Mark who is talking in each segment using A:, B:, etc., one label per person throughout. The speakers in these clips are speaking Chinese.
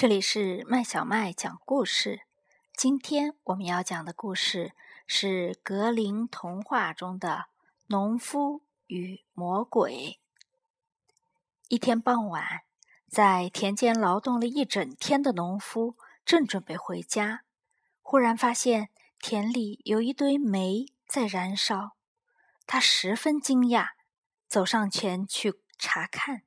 A: 这里是麦小麦讲故事。今天我们要讲的故事是格林童话中的《农夫与魔鬼》。一天傍晚，在田间劳动了一整天的农夫正准备回家，忽然发现田里有一堆煤在燃烧。他十分惊讶，走上前去查看，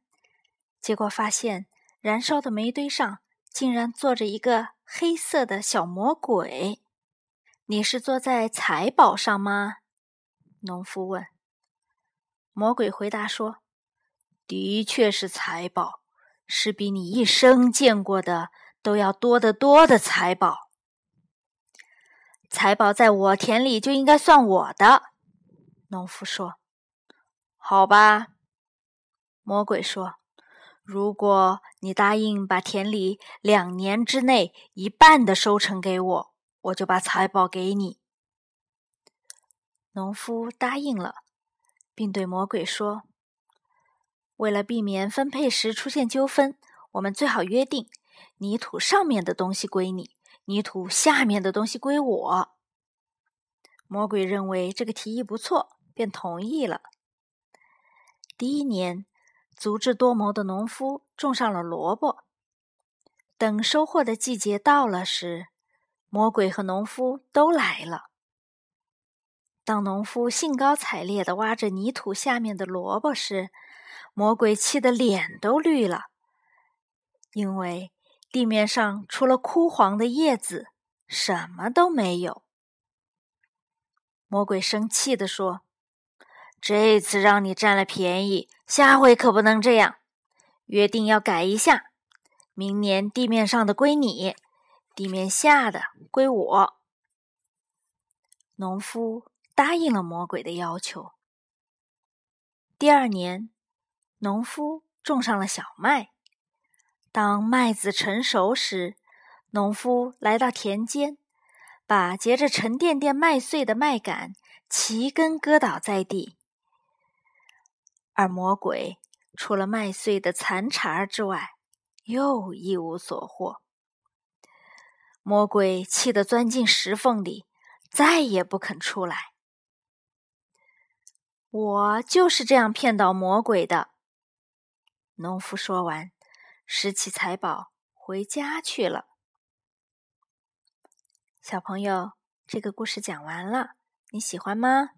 A: 结果发现燃烧的煤堆上。竟然坐着一个黑色的小魔鬼，你是坐在财宝上吗？农夫问。魔鬼回答说：“的确是财宝，是比你一生见过的都要多得多的财宝。财宝在我田里就应该算我的。”农夫说。“好吧。”魔鬼说。如果你答应把田里两年之内一半的收成给我，我就把财宝给你。农夫答应了，并对魔鬼说：“为了避免分配时出现纠纷，我们最好约定，泥土上面的东西归你，泥土下面的东西归我。”魔鬼认为这个提议不错，便同意了。第一年。足智多谋的农夫种上了萝卜。等收获的季节到了时，魔鬼和农夫都来了。当农夫兴高采烈地挖着泥土下面的萝卜时，魔鬼气得脸都绿了，因为地面上除了枯黄的叶子，什么都没有。魔鬼生气地说。这次让你占了便宜，下回可不能这样。约定要改一下，明年地面上的归你，地面下的归我。农夫答应了魔鬼的要求。第二年，农夫种上了小麦。当麦子成熟时，农夫来到田间，把结着沉甸甸麦穗的麦秆齐根割倒在地。而魔鬼除了麦穗的残茬之外，又一无所获。魔鬼气得钻进石缝里，再也不肯出来。我就是这样骗倒魔鬼的。农夫说完，拾起财宝回家去了。小朋友，这个故事讲完了，你喜欢吗？